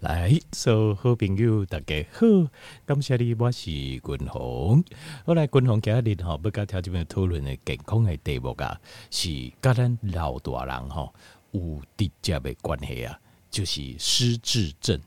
来，所、so, 好朋友大家好，感谢你，我是君鸿。好来君鸿今日哈，要跟条这边讨论的健康的题目啊，是跟咱老大人哈有直接的关系啊，就是失智症。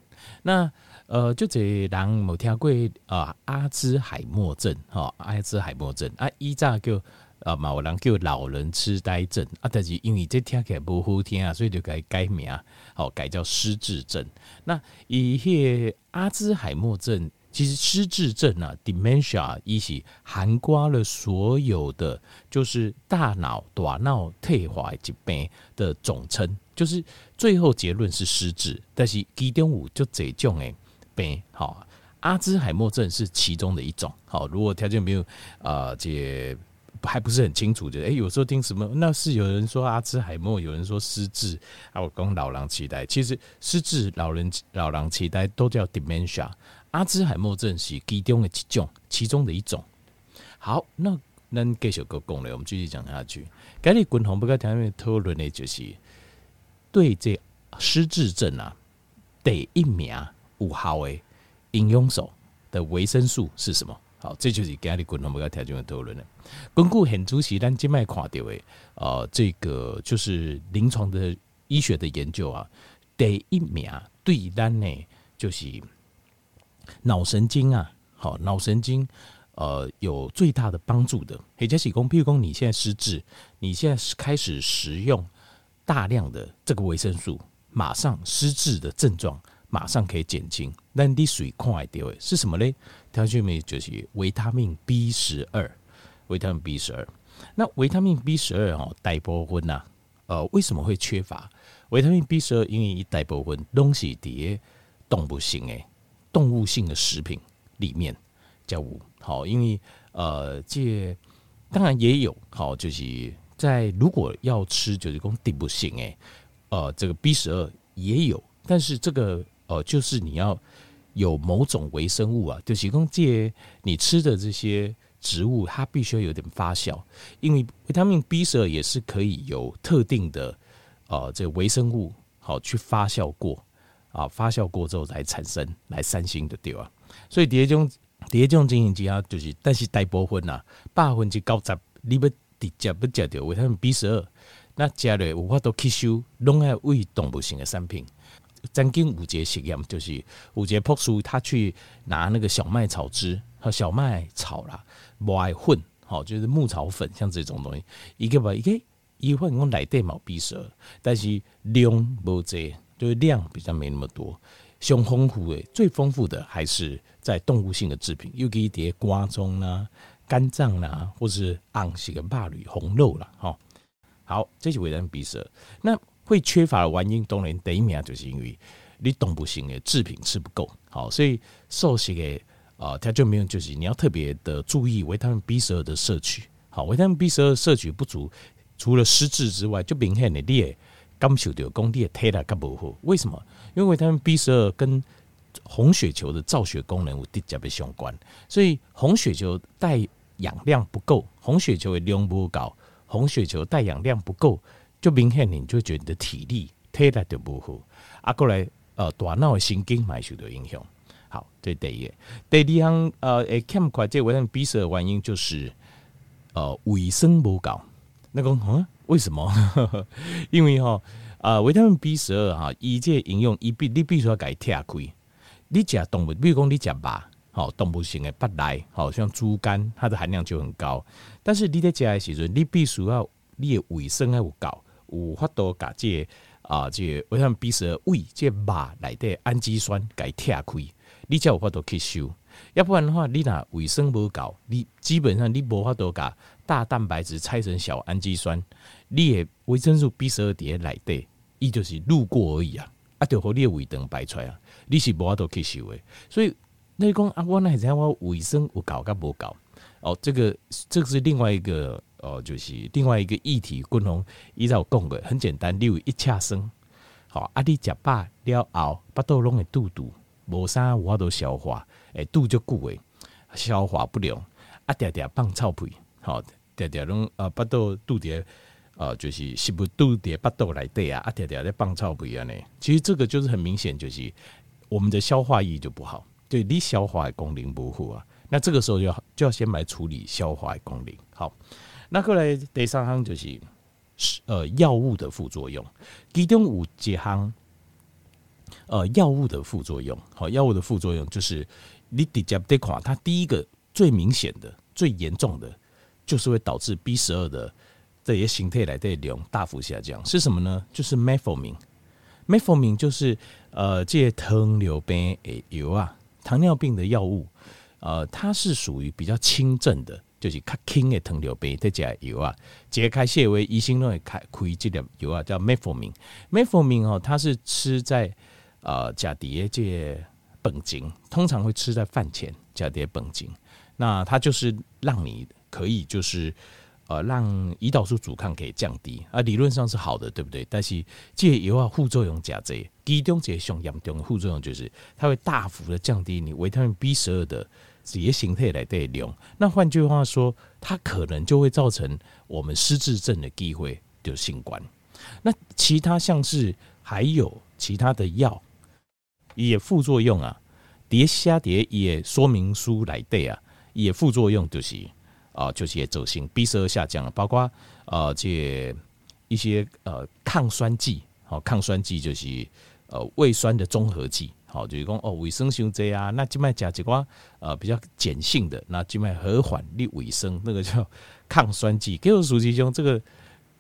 那呃，就这人冇听过啊，阿兹海默症哈，阿兹海默症啊，依早叫。啊，嘛有人叫老人痴呆症啊，但是因为这听起来不好听啊，所以就改改名，好改叫失智症。那一些阿兹海默症，其实失智症啊，dementia 一起涵盖了所有的，就是大脑大脑退化疾病的总称，就是最后结论是失智。但是其中有就这种诶病，好，阿兹海默症是其中的一种。好，如果条件没有啊，这。还不是很清楚，就哎、欸，有时候听什么，那是有人说阿兹海默，有人说失智啊，我讲老人痴呆，其实失智、老人、老人痴呆都叫 dementia，阿兹海默症是其中的几种，其中的一种。好，那那继续个讲了，我们继续讲下去。今日滚红不该谈面讨论的就是对这失智症啊，第一名有效的应用手的维生素是什么？好，这就是今日共同不该谈这边讨论的。根据很主席咱今麦看到的，呃，这个就是临床的医学的研究啊，第一名对咱呢就是脑神经啊，好，脑神经呃有最大的帮助的。或者是讲，譬如讲你现在失智，你现在开始食用大量的这个维生素，马上失智的症状马上可以减轻。那你水快掉诶是什么呢？它就没就是维他命 B 十二。维他命 B 十二，那维他命 B 十二哦，大部分呐，呃，为什么会缺乏维他命 B 十二？因为一大部分东西在动物性诶，动物性的食品里面叫五好，因为呃，这当然也有好，就是在如果要吃就是讲动物性诶，呃，这个 B 十二也有，但是这个哦，就是你要有某种微生物啊，就是讲这你吃的这些。植物它必须要有点发酵，因为维他命 B 十二也是可以有特定的呃这微生物好去发酵过啊，发酵过之后才产生来三星的对吧？所以第一种第一种经营之下就是，但是大部分呐，百分之九十你要直接不食到维他命 B 十二，那加了无法度吸收，拢爱为动物性的产品。曾经有一个实验就是有一个博士他去拿那个小麦草汁和小麦草啦。麦混，好，就是牧草粉，像这种东西，一个吧，一个一份我来对毛 B 十二，但是量不这，就是量比较没那么多。上丰富的，最丰富的还是在动物性的制品，尤其一些瓜中啦、肝脏啦，或是昂些个肉类、红肉啦。哈。好，这是维他命 B 十二。那会缺乏的原因，当然第一名就是因为你动物性的制品吃不够，好，所以素食的。啊，它就没有，就是你要特别的注意维他命 B 十二的摄取。好，维他命 B 十二摄取不足，除了失智之外，就明显的你也感受到功力太大，更不好。为什么？因为维他命 B 十二跟红血球的造血功能有直接的相关，所以红血球带氧量不够，红血球的量不高，红血球带氧量不够，就明显你就觉得你的体力就不好。啊，过来呃，大脑的神经也受到影响。好，这第一个，第二项呃，诶，欠缺这维他命 B 十二的原因就是呃，维生不够。那个嗯，为什么？因为哈啊，维他命 B 十二哈，一这应用一必你必须要给拆开。你食动物，比如讲你食肉，好动物性的不来，好像猪肝，它的含量就很高。但是你在食的时阵，你必须要你的维生还有够，有法度把这啊这维他命 B 十二胃这肉内的氨基酸给拆开。你才有法度吸收，要不然的话，你那维生不够，你基本上你无法度把大蛋白质拆成小氨基酸，你的维生素 B 十二点来对，伊就是路过而已啊，啊，就和你的胃肠排出来啊，你是无法度吸收的。所以你讲啊，我那知我维生有够甲无够哦，这个这个是另外一个哦，就是另外一个议题。共同依照讲的很简单，你有一恰生好啊，你食饱了后，巴肚拢会肚肚。无啥我都消化，诶，肚就固诶，消化不良，啊，点点放臭屁，好，点点拢啊，巴肚肚底，呃，就是食物肚底巴肚内底啊，啊，点点在放臭屁啊呢。其实这个就是很明显，就是我们的消化液就不好，对，你消化功能不好啊。那这个时候就要就要先来处理消化功能。好，那后来第三项就是呃药物的副作用，其中有几项呃药物的副作用。好，药物的副作用就是你直接得看，它第一个最明显的、最严重的，就是会导致 B 十二的这些形态来的量大幅下降。是什么呢？就是 Metformin。Metformin 就是呃这糖尿病的药啊，糖尿病的药物。呃，它是属于比较轻症的，就是较轻的糖尿病的这个药啊。解开穴位，医生都会开开这粒药啊，叫 Metformin。Metformin 哦，它是吃在呃家底这本经，通常会吃在饭前甲蝶本经。那它就是让你可以就是呃让胰岛素阻抗可以降低啊，理论上是好的，对不对？但是这药啊副作用加这，其中这上严重的副作用就是它会大幅的降低你维他命 B 十二的。这些形态来对用，那换句话说，它可能就会造成我们失智症的机会就性关。那其他像是还有其他的药，也副作用啊，叠下叠也说明书来对啊，也副作用就是啊，就是也走形，B 十二下降了，包括呃这一些呃抗酸剂，好抗酸剂就是呃胃酸的综合剂。好，就是讲哦，卫生伤济啊，那静脉加几寡呃比较碱性的，那静脉和缓利卫生那个叫 抗酸剂，给我数据中这个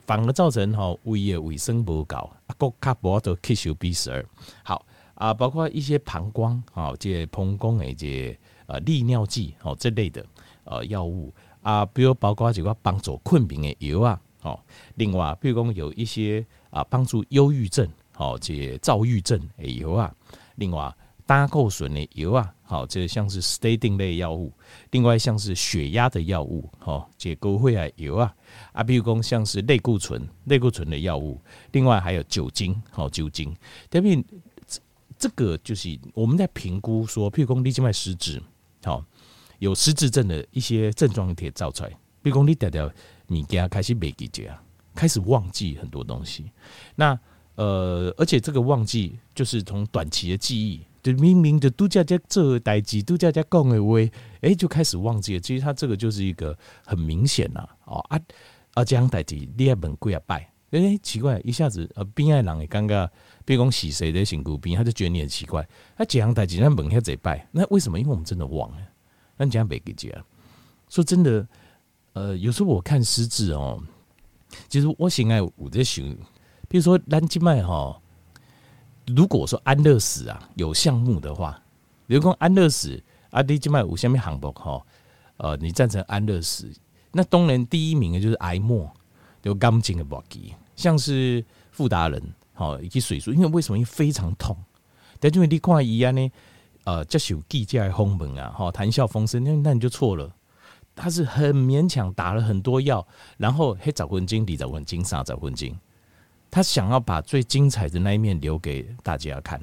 反而造成哈胃的卫生不高，啊，国卡博都吸收 B 十二。好啊，包括一些膀胱啊，这膀胱的这呃利尿剂哦这类的呃药物啊，比如包括几个帮助困眠的药啊，哦，另外比如讲有一些啊帮助忧郁症，好这躁郁症的药啊。另外，胆固醇的药啊，好，这像是 statin 类药物；另外，像是血压的药物，好，这高血压药啊，啊，比如讲像是类固醇、类固醇的药物；另外还有酒精，好，酒精。特别这这个就是我们在评估说，譬如讲你静脉失智，好，有失智症的一些症状可以造出来。比如讲你掉掉物件开始袂记啊，开始忘记很多东西，那。呃，而且这个忘记就是从短期的记忆，就明明的度假家做代志，度假家讲的话，哎，就开始忘记了。其实他这个就是一个很明显呐，哦啊啊这样代志你也问几啊拜，哎，奇怪，一下子呃边爱人也尴尬，比如讲洗谁的辛苦边，他就觉得你很奇怪。他这样代志那问下这拜，那为什么？因为我们真的忘了，那这样别给讲。说真的，呃，有时候我看失智哦，其实我现在我在想。比如说，兰吉麦哈，如果说安乐死啊有项目的话，比如说安乐死，阿迪吉麦有下面项目哈，呃，你赞成安乐死？那当然第一名的就是癌末，有钢筋的搏击，像是傅达人，好以及水素，因为为什么？因为非常痛，但因为你看伊安呢，呃，接受记者的访问啊，哈，谈笑风生，那那你就错了，他是很勉强打了很多药，然后黑找魂经、李找魂经、啥找魂经。他想要把最精彩的那一面留给大家看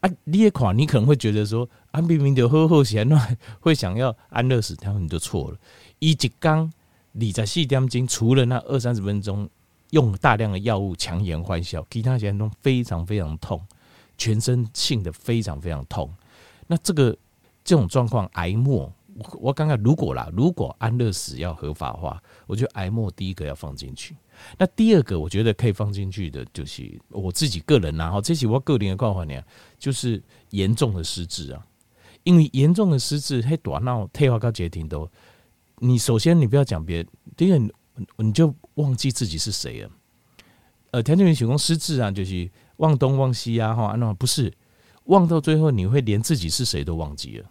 啊！你也看，你可能会觉得说，安明明就好好些，那会想要安乐死，他们你就错了。一级刚你在细点睛，除了那二三十分钟用大量的药物强颜欢笑，其他时间都非常非常痛，全身性的非常非常痛。那这个这种状况，癌末，我刚刚如果啦，如果安乐死要合法化，我觉得癌末第一个要放进去。那第二个，我觉得可以放进去的，就是我自己个人呐，哈，这是我个人的看法呢，就是严重的失智啊，因为严重的失智，嘿，大脑退化到绝顶都，你首先你不要讲别人，第二你就忘记自己是谁了。呃，田俊云形容失智啊，就是忘东忘西啊，哈，那不是忘到最后，你会连自己是谁都忘记了，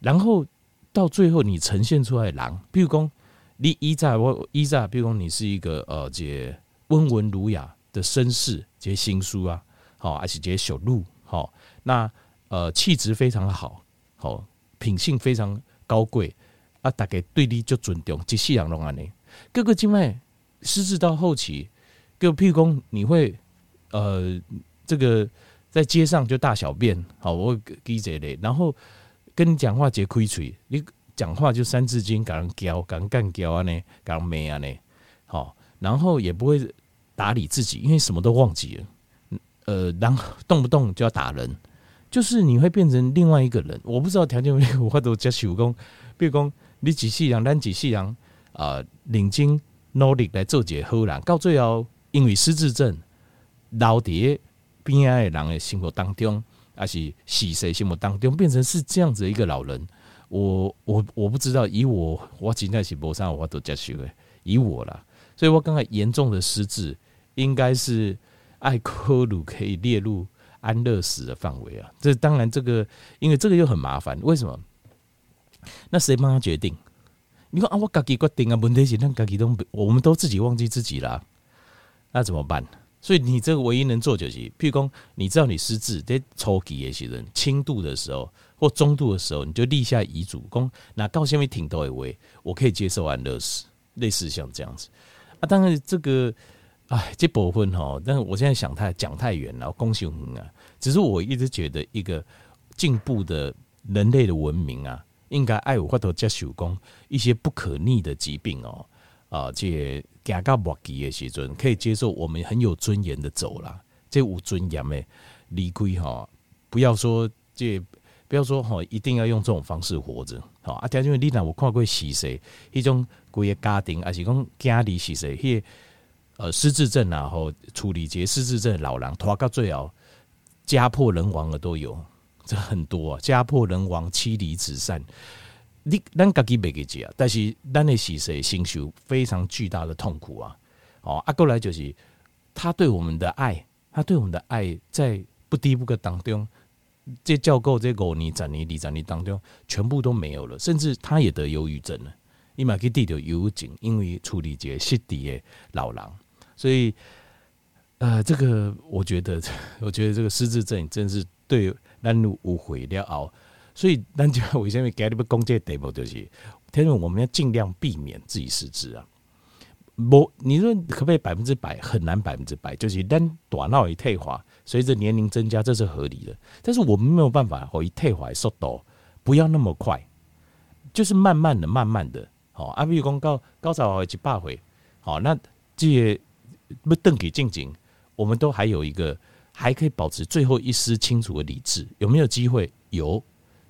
然后到最后你呈现出来的狼，比如说。你依在我依在，比如说你是一个呃，这温文儒雅的绅士，这些新书啊，好，而且这些小路，好，那呃气质非常好，好品性非常高贵啊，大概对你就尊重，这世人拢安尼。各个经脉失智到后期，各譬如说你会呃这个在街上就大小便，好，我会记这类，然后跟你讲话结亏嘴，你。讲话就三字经，赶人教，赶人干教啊呢，赶人没啊呢，好，然后也不会打理自己，因为什么都忘记了，呃，然后动不动就要打人，就是你会变成另外一个人。我不知道条件没有，我都接受讲，比如讲你几世人，咱几世人啊，认真努力来做一个好人，到最后因为失智症，老伫边仔的人的心目当中，还是死谁心目当中，变成是这样子一个老人。我我我不知道，以我我现在是无啥我都接受的，以我啦，所以我刚才严重的失智，应该是爱科鲁可以列入。安乐死的范围啊，这当然这个，因为这个又很麻烦。为什么？那谁帮他决定？你说啊，我自己决定啊，问题是那自己都，我们都自己忘记自己了，那怎么办？所以你这个唯一能做就是，譬如说，你知道你失智在初期的时候，轻度的时候或中度的时候，你就立下遗嘱，讲那到下面挺多一位，我可以接受安乐死，类似像这样子啊。当然这个。哎，这部分哈，但是我现在想太讲太远了，恭喜我们啊！只是我一直觉得，一个进步的人类的文明啊，应该爱有法度接受讲一些不可逆的疾病哦，啊，这行到末期的时阵，可以接受我们很有尊严的走了，这有尊严的离开哈，不要说这不要说哈，一定要用这种方式活着，好啊，因为你若我看过死谁，一种规个家庭，还是讲家里死谁，呃，失智症啊，吼处理这失智症的老人拖到最后家破人亡的都有，这很多啊，家破人亡、妻离子散，你咱家己没给解，但是咱的死谁心受非常巨大的痛苦啊！哦，啊，过来就是他对我们的爱，他对我们的爱在不低不个当中，这教构这五年、十年、二十年当中，全部都没有了，甚至他也得忧郁症了，伊嘛去得到忧郁症，因为处理这失智的老人。所以，呃，这个我觉得，我觉得这个失智症真是对咱有毁了哦。所以，咱就为什么给你们讲这题目就是，天说我们要尽量避免自己失智啊。不，你说可不可以百分之百？很难百分之百。就是咱大脑一退化，随着年龄增加，这是合理的。但是我们没有办法，我一退化速度不要那么快，就是慢慢的、慢慢的。好，啊，比如讲高高潮一百回，好，那这些。不邓给静静，我们都还有一个还可以保持最后一丝清楚的理智，有没有机会？有，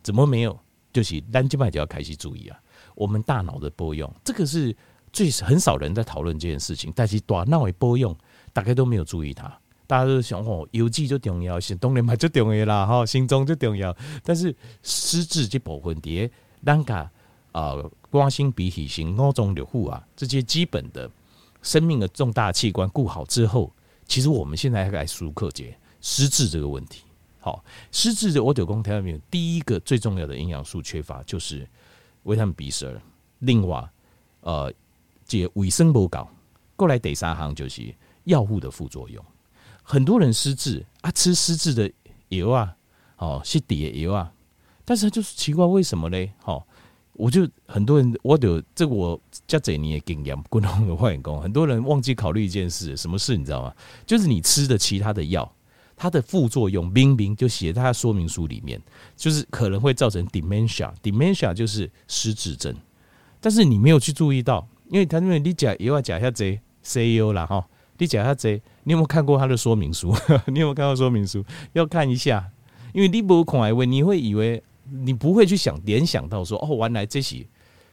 怎么没有？就是单机派就要开始注意啊，我们大脑的波用，这个是最很少人在讨论这件事情，但是大脑的波用，大家都没有注意它，大家都想哦，邮寄就重要，行动力嘛就重要啦，哈，心中就重要，但是失智这部分碟，咱家啊，关心比起行五种六户啊，这些基本的。生命的重大器官顾好之后，其实我们现在还来熟克节失智这个问题。好，失智的我九公条里面第一个最重要的营养素缺乏就是维他命 B 十二。另外，呃，这卫生不搞过来第三行就是药物的副作用。很多人失智啊，吃失智的药啊，哦，是碘药啊，但是他就是奇怪为什么呢？好。我就很多人，我有这我加这你的经验，共同的化工，很多人忘记考虑一件事，什么事你知道吗？就是你吃的其他的药，它的副作用明明就写在它说明书里面，就是可能会造成 dementia，dementia 就是失智症，但是你没有去注意到，因为他因为你讲也要讲下这 CEO 啦哈，你讲下这，你有没有看过他的说明书？你有没有看过说明书？要看一下，因为你不恐癌问，你会以为。你不会去想联想到说哦，原来这些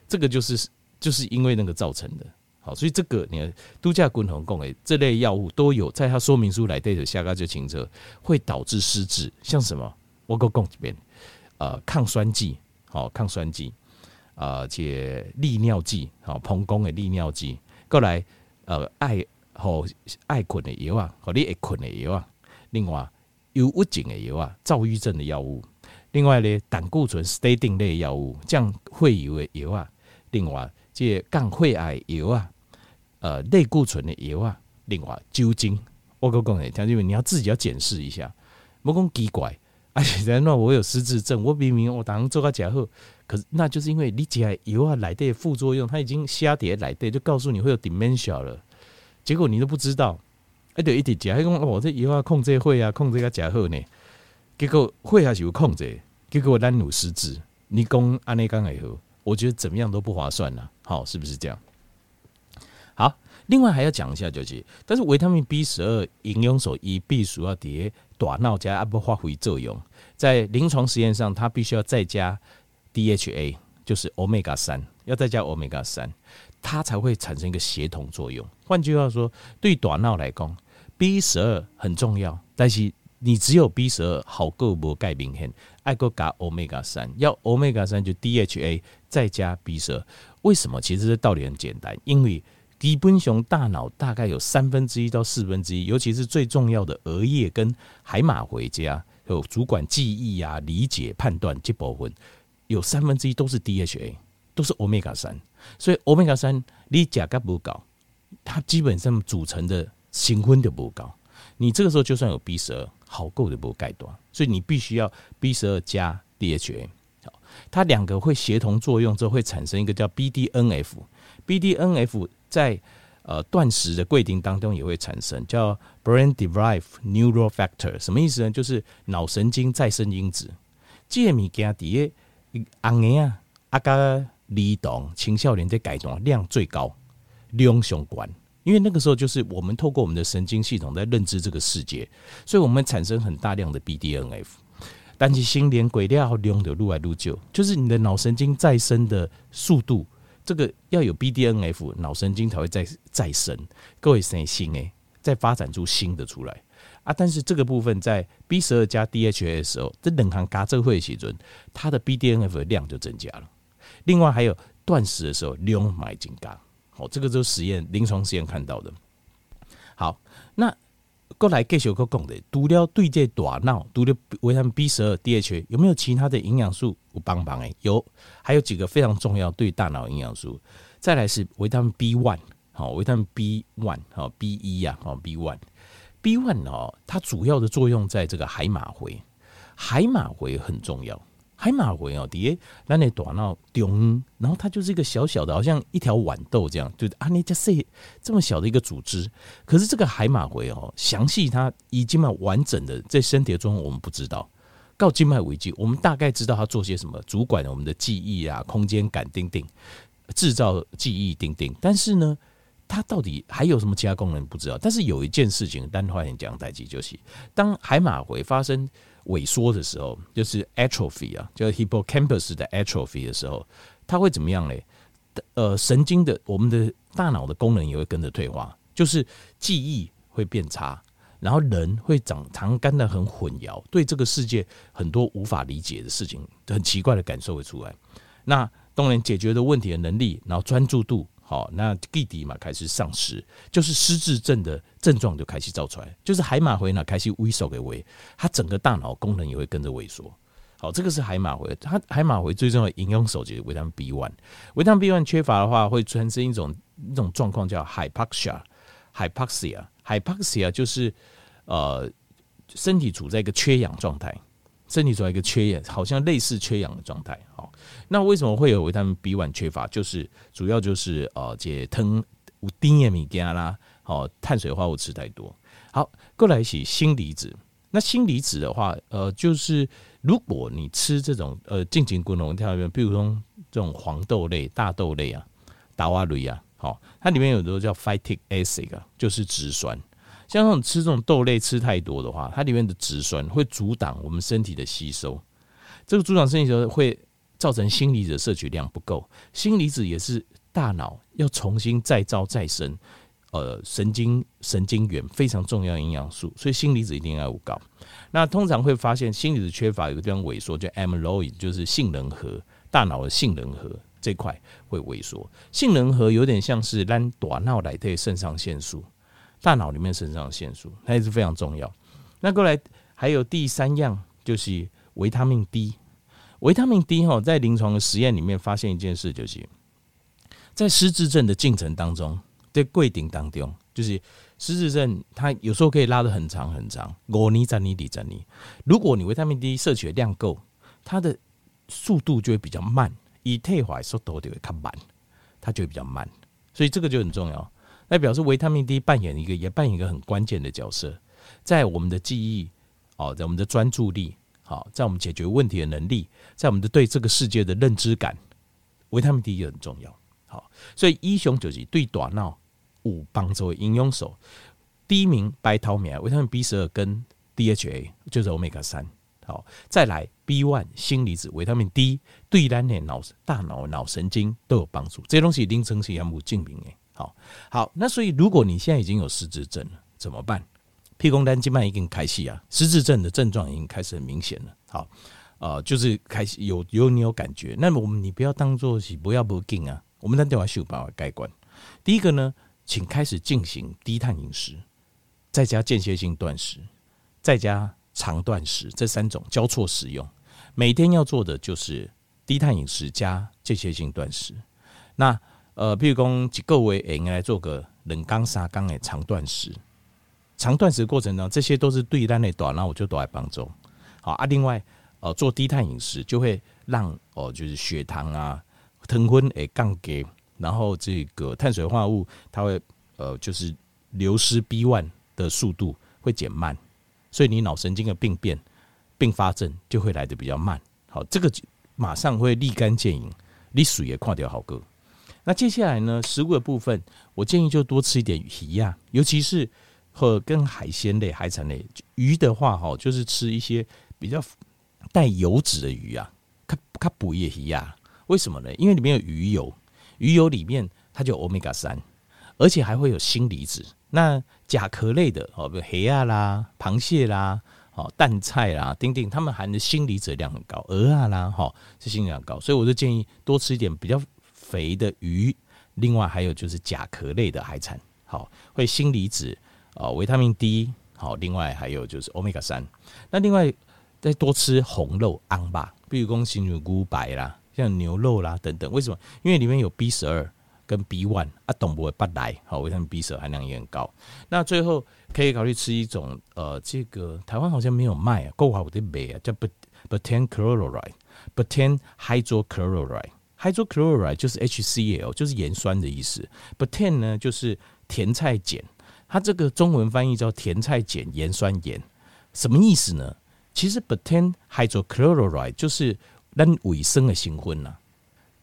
这个就是就是因为那个造成的，好，所以这个你看度假滚筒共诶这类药物都有在它说明书来对着下个就清楚会导致失智，像什么？我给讲这边呃抗酸剂。好抗酸剂。啊，且利尿剂。好膀胱的利尿剂。过来呃爱好爱困的药啊，和你爱困的药啊，另外忧郁症的药啊，躁郁症的药物。另外呢，胆固醇 statin 类药物、降血油的药啊，另外这降血癌药啊，呃，类固醇的药啊，另外酒精，我跟你讲，听众们，你要自己要检视一下，莫讲奇怪，而且在那我有失智症，我明明我当做个假货，可是那就是因为你这药啊来的副作用，它已经下跌来的，就告诉你会有 dementia 了，结果你都不知道，哎，对，一点假，还讲我这药啊控制会啊，控制个假货呢。结果会还是有控制，结果单努失智，你讲安内刚以后，我觉得怎么样都不划算呐。好，是不是这样？好，另外还要讲一下就是，但是维他命 B 十二营养素一必须要叠大脑加阿不发挥作用，在临床实验上，它必须要再加 DHA，就是 Omega 三，要再加 Omega 三，它才会产生一个协同作用。换句话说，对大脑来讲，B 十二很重要，但是你只有 B 十二好过无钙明显，爱过加 Omega 三，要 Omega 三就 DHA 再加 B 十二。为什么？其实这道理很简单，因为基本熊大脑大概有三分之一到四分之一，尤其是最重要的额叶跟海马回家有主管记忆啊、理解、判断这部分，有三分之一都是 DHA，都是 Omega 三。所以欧米伽三你价格不高，它基本上组成的成分就不高。你这个时候就算有 B 十二，好够的不盖断，所以你必须要 B 十二加 DHA。它两个会协同作用之后，会产生一个叫 BDNF。BDNF 在呃断食的规定当中也会产生，叫 Brain-derived neural factor。什么意思呢？就是脑神经再生因子。这物件底下红眼啊，阿加离动青少年在改动量最高，量相关。因为那个时候就是我们透过我们的神经系统在认知这个世界，所以我们产生很大量的 BDNF。但是心连鬼料量的愈来愈少，就是你的脑神经再生的速度，这个要有 BDNF，脑神经才会再再生，各位生新诶，再发展出新的出来啊。但是这个部分在 B 十二加 DHA 的时候，这冷行嘎这会写准，它的 BDNF 的量就增加了。另外还有断食的时候量买进嘎，好，这个就是实验临床实验看到的。好，那。过来继续搁讲的，除了对这大脑，除了维他命 B 十二、DHA，有没有其他的营养素有帮忙？诶，有，还有几个非常重要对大脑营养素。再来是维他命 B one，好，维他命 B one，好，B 一呀，好，B one，B one 哦，它主要的作用在这个海马回，海马回很重要。海马回哦，底下那那大脑中，然后它就是一个小小的，好像一条豌豆这样，就啊，你这是这么小的一个组织。可是这个海马回哦，详细它已经蛮完整的，在身体中我们不知道。告静脉危机，我们大概知道它做些什么，主管我们的记忆啊、空间感、定定，制造记忆、定定。但是呢，它到底还有什么其他功能不知道。但是有一件事情，单话你讲代志就是，当海马回发生。萎缩的时候，就是 atrophy 啊，就是 hippocampus 的 atrophy 的时候，它会怎么样嘞？呃，神经的，我们的大脑的功能也会跟着退化，就是记忆会变差，然后人会长常干的很混淆，对这个世界很多无法理解的事情，很奇怪的感受会出来。那当然，解决的问题的能力，然后专注度。好，那弟弟嘛开始丧失，就是失智症的症状就开始造出来，就是海马回呢开始萎缩给萎，它整个大脑功能也会跟着萎缩。好，这个是海马回，它海马回最重要的营养手就是维他命 B one，维他命 B one 缺乏的话会产生一种一种状况叫 hypoxia，hypoxia，hypoxia 就是呃身体处在一个缺氧状态。身体出来一个缺氧，好像类似缺氧的状态。好，那为什么会有维他命 B1 缺乏？就是主要就是呃，解疼无丁叶米加啦，好，碳水化合物吃太多。好，过来一起锌离子。那锌离子的话，呃，就是如果你吃这种呃，进行滚龙跳跃，比如说这种黄豆类、大豆类啊、达瓦瑞啊，好，它里面有的叫 phytic acid 啊，就是植酸。像这种吃这种豆类吃太多的话，它里面的植酸会阻挡我们身体的吸收，这个阻挡身体的时候会造成锌离子的摄取量不够。锌离子也是大脑要重新再造再生，呃，神经神经元非常重要的营养素，所以锌离子一定要高。那通常会发现锌离子缺乏，有个地方萎缩，叫 amyloid，就是杏仁核，大脑的杏仁核这块会萎缩。杏仁核有点像是咱大脑来的肾上腺素。大脑里面肾上腺素，它也是非常重要。那过来还有第三样，就是维他命 D。维他命 D 哈，在临床的实验里面发现一件事，就是在失智症的进程当中，在规定当中，就是失智症它有时候可以拉得很长很长。五年、十年、二十年，如果你维他命 D 摄取的量够，它的速度就会比较慢，以退化速度就会较慢，它就会比较慢。所以这个就很重要。那表示维他命 D 扮演一个，也扮演一个很关键的角色，在我们的记忆，哦，在我们的专注力，好，在我们解决问题的能力，在我们的对这个世界的认知感，维他命 D 也很重要。好，所以医雄就是对大脑有帮助的营养素。第一名白桃米，维他命 B 十二跟 DHA 就是 Omega 三。好，再来 B one 锌离子、维他命 D，对咱的脑、大脑、脑神经都有帮助。这些东西凌晨是要无证明诶。好，好，那所以如果你现在已经有失智症了，怎么办？屁股单静脉已经开始啊，失智症的症状已经开始很明显了。好，呃，就是开始有有你有感觉，那么我们你不要当做是不要不紧啊，我们单电话秀办法改观。第一个呢，请开始进行低碳饮食，再加间歇性断食，再加。长断食这三种交错使用，每天要做的就是低碳饮食加间歇性断食。那呃，譬如讲几个月应该来做个两缸三缸的长断食。长断食过程中，这些都是对单的短，那我就都来帮助。好啊，另外呃，做低碳饮食就会让哦，就是血糖啊、糖分诶降低，然后这个碳水化合物它会呃，就是流失 B one 的速度会减慢。所以你脑神经的病变、并发症就会来得比较慢。好，这个马上会立竿见影，你水也垮掉好哥。那接下来呢，食物的部分，我建议就多吃一点鱼呀，尤其是和跟海鲜类、海产类。鱼的话，哈，就是吃一些比较带油脂的鱼啊，它它补液鱼呀。为什么呢？因为里面有鱼油，鱼油里面它就欧米伽三，而且还会有锌离子。那甲壳类的哦，比如虾啊啦、螃蟹啦、哦淡菜啦、丁丁，它们含的锌离子量很高。鹅啊啦，哈，是锌量高，所以我就建议多吃一点比较肥的鱼。另外还有就是甲壳类的海产，好，会锌离子哦，维他命 D，好，另外还有就是欧米伽三。那另外再多吃红肉、昂吧，比如讲新乳菇白啦，像牛肉啦等等。为什么？因为里面有 B 十二。跟 B one 啊，懂不会不来，好，维他命 B 十二含量也很高。那最后可以考虑吃一种，呃，这个台湾好像没有卖啊，够好的卖啊，叫 betaine chloride，betaine hydrochloride 就是 HCl，就是盐酸的意思。Butane 呢就是甜菜碱，它这个中文翻译叫甜菜碱盐酸盐，什么意思呢？其实 Butane hydrochloride 就是咱卫生的新婚呐。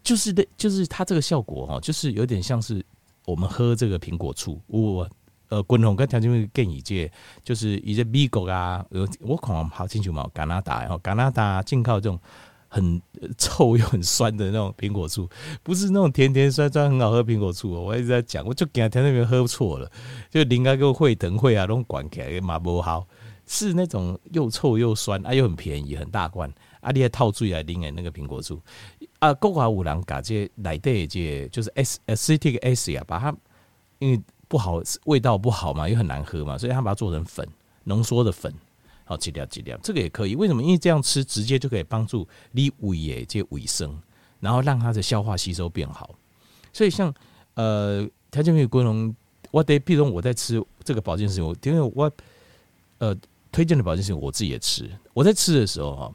就是的，就是它这个效果哈，就是有点像是我们喝这个苹果醋。我呃，滚筒跟条件会更一届，就是一些美国啊，呃我可能好清楚嘛，加拿大，然后加拿大进口这种很 臭又很酸的那种苹果醋，不是那种甜甜酸酸很好喝苹果醋。我一直在讲，我就给他听那边喝错了，就应该给我会等会啊，那种管起来马不好，是那种又臭又酸啊，又很便宜，很大罐。啊，你还套醉来拎的那个苹果醋啊，国华五郎嘎这来的这就是 acetic acid 啊，把它因为不好味道不好嘛，又很难喝嘛，所以他把它做成粉浓缩的粉，好剂量剂量，这个也可以。为什么？因为这样吃直接就可以帮助你胃的这卫生，然后让它的消化吸收变好。所以像呃，条件没有功能，我得，比如我在吃这个保健食品，因为我呃推荐的保健食品我自己也吃，我在吃的时候哈。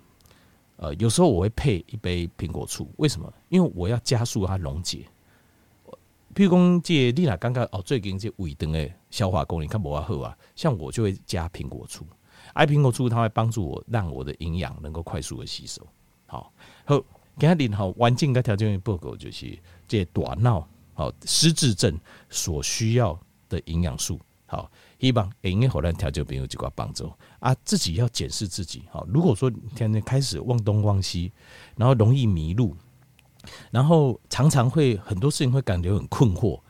呃，有时候我会配一杯苹果醋，为什么？因为我要加速它溶解。譬如讲，这丽娜刚刚哦，最近这胃肠的消化功能看不好啊，像我就会加苹果醋，爱苹果醋它会帮助我让我的营养能够快速的吸收。好，好，给他领好环境跟条件报告就是这大脑好失智症所需要的营养素。好，希望应该好让调节朋友几个帮助啊，自己要检视自己。好，如果说天天开始忘东忘西，然后容易迷路，然后常常会很多事情会感觉很困惑。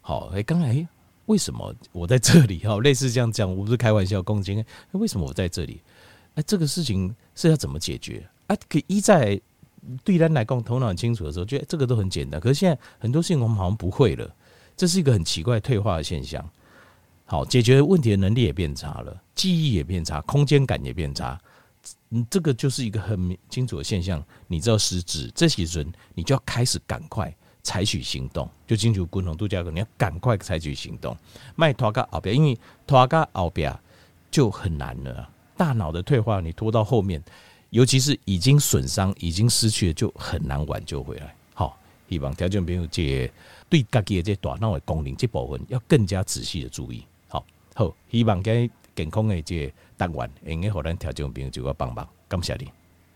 好，哎，刚才为什么我在这里？哈，类似这样讲，我不是开玩笑，攻击。为什么我在这里？哎，这个事情是要怎么解决？啊，可一在对人来讲头脑很清楚的时候，觉得这个都很简单。可是现在很多事情我们好像不会了，这是一个很奇怪退化的现象。好，解决问题的能力也变差了，记忆也变差，空间感也变差。嗯，这个就是一个很清楚的现象。你知道失智，这些人你就要开始赶快采取行动，就清楚共同度假课，你要赶快采取行动，卖拖个后边，因为拖个后边就很难了。大脑的退化，你拖到后面，尤其是已经损伤、已经失去了，就很难挽救回来。好，希望条件朋友这对自己的这大脑的功能这部分要更加仔细的注意。好，好希望给健康的这个单元，应该互咱听众朋友就个帮忙，感谢你。